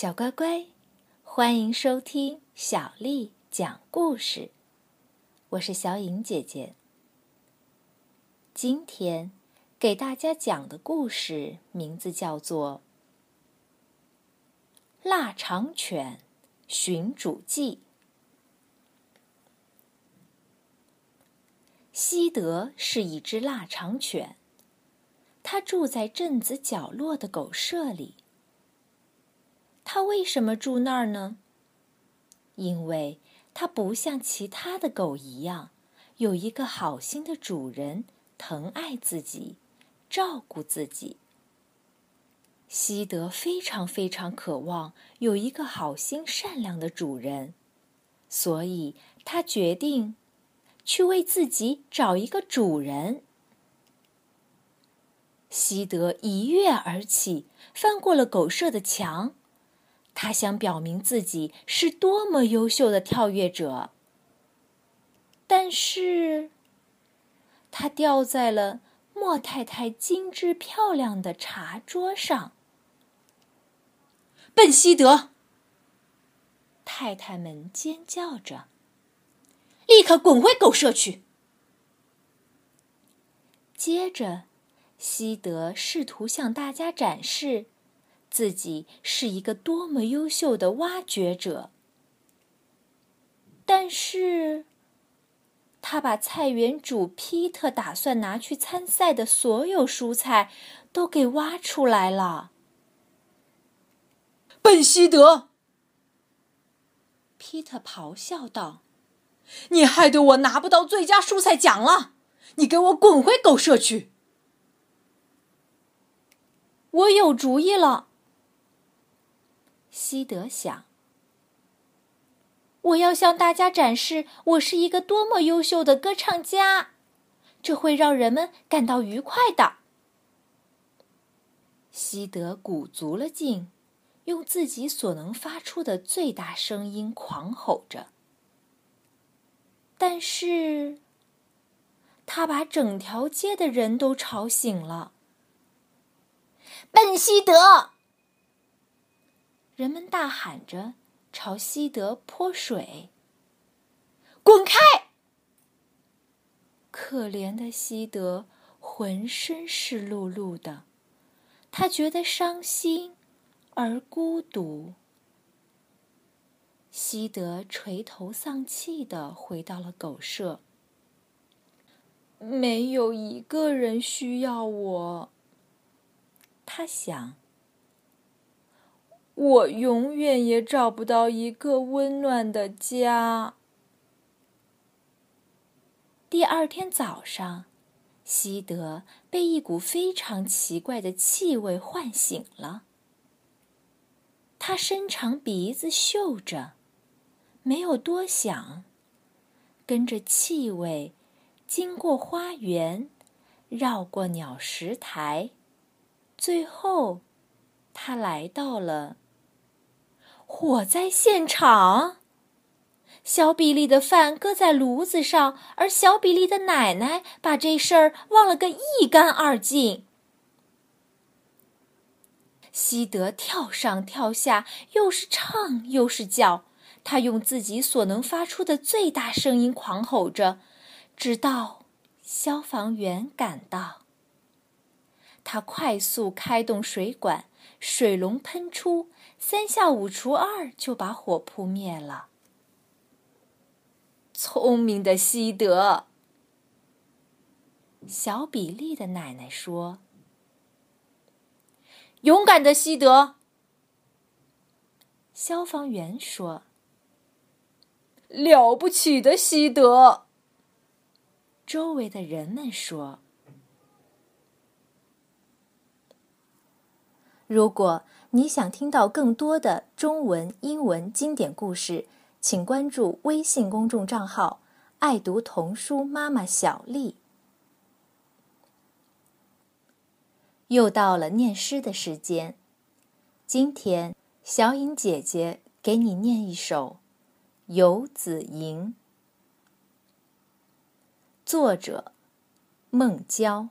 小乖乖，欢迎收听小丽讲故事。我是小颖姐姐。今天给大家讲的故事名字叫做《腊肠犬寻主记》。西德是一只腊肠犬，它住在镇子角落的狗舍里。它为什么住那儿呢？因为它不像其他的狗一样，有一个好心的主人疼爱自己，照顾自己。西德非常非常渴望有一个好心善良的主人，所以他决定去为自己找一个主人。西德一跃而起，翻过了狗舍的墙。他想表明自己是多么优秀的跳跃者，但是，他掉在了莫太太精致漂亮的茶桌上。笨西德！太太们尖叫着：“立刻滚回狗舍去！”接着，西德试图向大家展示。自己是一个多么优秀的挖掘者，但是，他把菜园主皮特打算拿去参赛的所有蔬菜都给挖出来了。笨西德！皮特咆哮道：“你害得我拿不到最佳蔬菜奖了！你给我滚回狗舍去！”我有主意了。西德想：“我要向大家展示我是一个多么优秀的歌唱家，这会让人们感到愉快的。”西德鼓足了劲，用自己所能发出的最大声音狂吼着，但是他把整条街的人都吵醒了。笨西德！人们大喊着，朝西德泼水。滚开！可怜的西德浑身湿漉漉的，他觉得伤心而孤独。西德垂头丧气的回到了狗舍。没有一个人需要我，他想。我永远也找不到一个温暖的家。第二天早上，西德被一股非常奇怪的气味唤醒了。他伸长鼻子嗅着，没有多想，跟着气味，经过花园，绕过鸟食台，最后，他来到了。火灾现场，小比利的饭搁在炉子上，而小比利的奶奶把这事儿忘了个一干二净。西德跳上跳下，又是唱又是叫，他用自己所能发出的最大声音狂吼着，直到消防员赶到。他快速开动水管。水龙喷出，三下五除二就把火扑灭了。聪明的西德，小比利的奶奶说：“勇敢的西德。”消防员说：“了不起的西德。”周围的人们说。如果你想听到更多的中文、英文经典故事，请关注微信公众账号“爱读童书妈妈小丽”。又到了念诗的时间，今天小颖姐姐给你念一首《游子吟》，作者孟郊。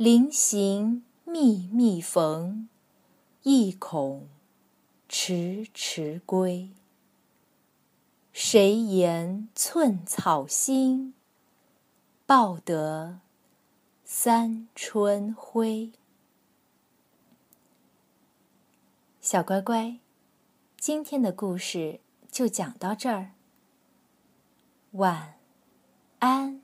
临行密密缝，意恐迟迟归。谁言寸草心，报得三春晖。小乖乖，今天的故事就讲到这儿。晚。安。